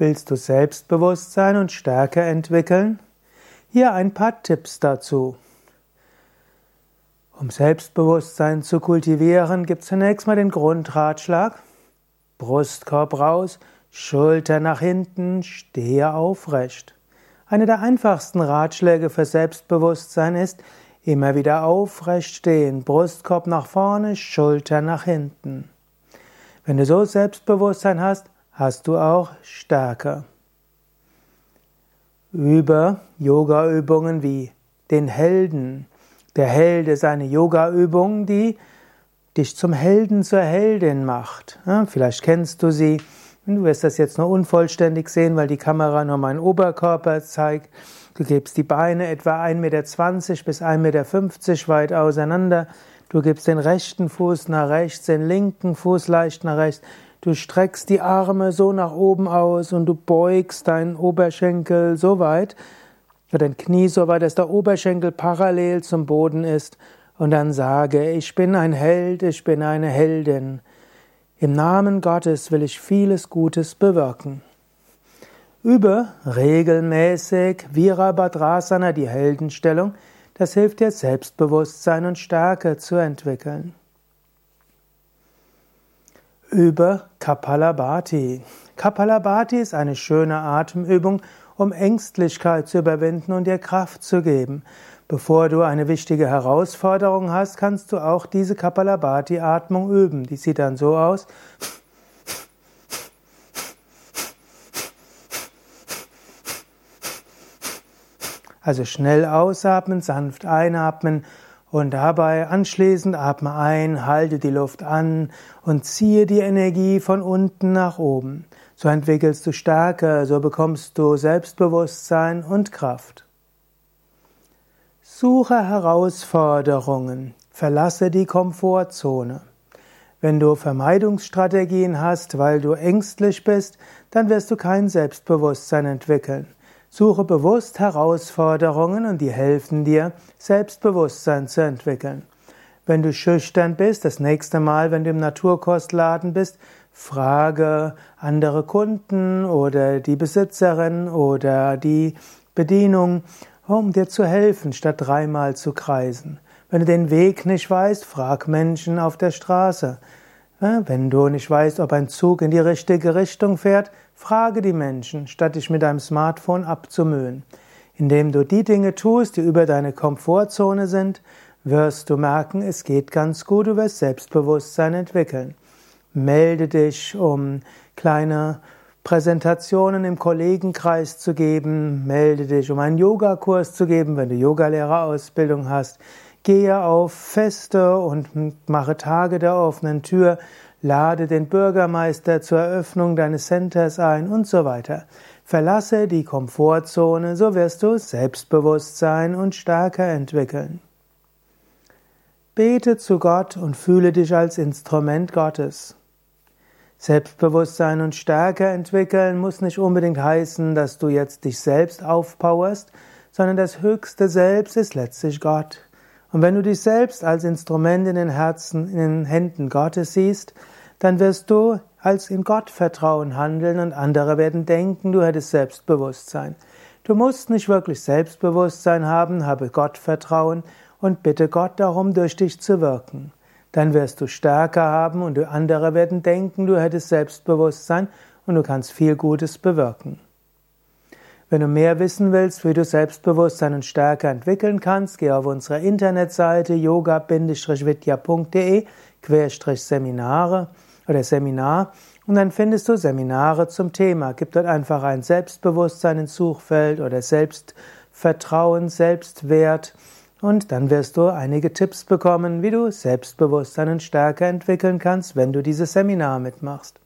Willst du Selbstbewusstsein und Stärke entwickeln? Hier ein paar Tipps dazu. Um Selbstbewusstsein zu kultivieren, gibt es zunächst mal den Grundratschlag. Brustkorb raus, Schulter nach hinten, stehe aufrecht. Einer der einfachsten Ratschläge für Selbstbewusstsein ist, immer wieder aufrecht stehen, Brustkorb nach vorne, Schulter nach hinten. Wenn du so Selbstbewusstsein hast, hast du auch Stärke. Über Yoga-Übungen wie den Helden, der Held ist eine Yoga-Übung, die dich zum Helden zur Heldin macht. Vielleicht kennst du sie. Du wirst das jetzt nur unvollständig sehen, weil die Kamera nur meinen Oberkörper zeigt. Du gibst die Beine etwa 1,20 Meter bis 1,50 Meter weit auseinander. Du gibst den rechten Fuß nach rechts, den linken Fuß leicht nach rechts. Du streckst die Arme so nach oben aus und du beugst deinen Oberschenkel so weit, dein Knie so weit, dass der Oberschenkel parallel zum Boden ist und dann sage, ich bin ein Held, ich bin eine Heldin. Im Namen Gottes will ich vieles Gutes bewirken. Übe regelmäßig Virabhadrasana, die Heldenstellung. Das hilft dir, Selbstbewusstsein und Stärke zu entwickeln. Übe Kapalabhati. Kapalabhati ist eine schöne Atemübung, um Ängstlichkeit zu überwinden und dir Kraft zu geben. Bevor du eine wichtige Herausforderung hast, kannst du auch diese Kapalabhati-Atmung üben. Die sieht dann so aus. Also schnell ausatmen, sanft einatmen und dabei anschließend atme ein, halte die Luft an und ziehe die Energie von unten nach oben. So entwickelst du Stärke, so bekommst du Selbstbewusstsein und Kraft. Suche Herausforderungen, verlasse die Komfortzone. Wenn du Vermeidungsstrategien hast, weil du ängstlich bist, dann wirst du kein Selbstbewusstsein entwickeln. Suche bewusst Herausforderungen und die helfen dir, Selbstbewusstsein zu entwickeln. Wenn du schüchtern bist, das nächste Mal, wenn du im Naturkostladen bist, frage andere Kunden oder die Besitzerin oder die Bedienung, um dir zu helfen, statt dreimal zu kreisen. Wenn du den Weg nicht weißt, frag Menschen auf der Straße. Wenn du nicht weißt, ob ein Zug in die richtige Richtung fährt, frage die Menschen, statt dich mit deinem Smartphone abzumühen. Indem du die Dinge tust, die über deine Komfortzone sind, wirst du merken, es geht ganz gut, du wirst Selbstbewusstsein entwickeln. Melde dich, um kleine Präsentationen im Kollegenkreis zu geben, melde dich, um einen Yogakurs zu geben, wenn du Yogalehrerausbildung hast. Gehe auf Feste und mache Tage der offenen Tür, lade den Bürgermeister zur Eröffnung deines Centers ein und so weiter. Verlasse die Komfortzone, so wirst du Selbstbewusstsein und Stärke entwickeln. Bete zu Gott und fühle dich als Instrument Gottes. Selbstbewusstsein und Stärke entwickeln muss nicht unbedingt heißen, dass du jetzt dich selbst aufpowerst, sondern das höchste Selbst ist letztlich Gott. Und wenn du dich selbst als Instrument in den Herzen, in den Händen Gottes siehst, dann wirst du als in Gott Vertrauen handeln und andere werden denken, du hättest Selbstbewusstsein. Du musst nicht wirklich Selbstbewusstsein haben, habe Gott Vertrauen und bitte Gott darum, durch dich zu wirken. Dann wirst du Stärke haben und andere werden denken, du hättest Selbstbewusstsein und du kannst viel Gutes bewirken. Wenn du mehr wissen willst, wie du Selbstbewusstsein und Stärke entwickeln kannst, geh auf unsere Internetseite yoga-vidya.de-seminare oder Seminar und dann findest du Seminare zum Thema. Gib dort einfach ein Selbstbewusstsein ins Suchfeld oder Selbstvertrauen, Selbstwert und dann wirst du einige Tipps bekommen, wie du Selbstbewusstsein und Stärke entwickeln kannst, wenn du dieses Seminar mitmachst.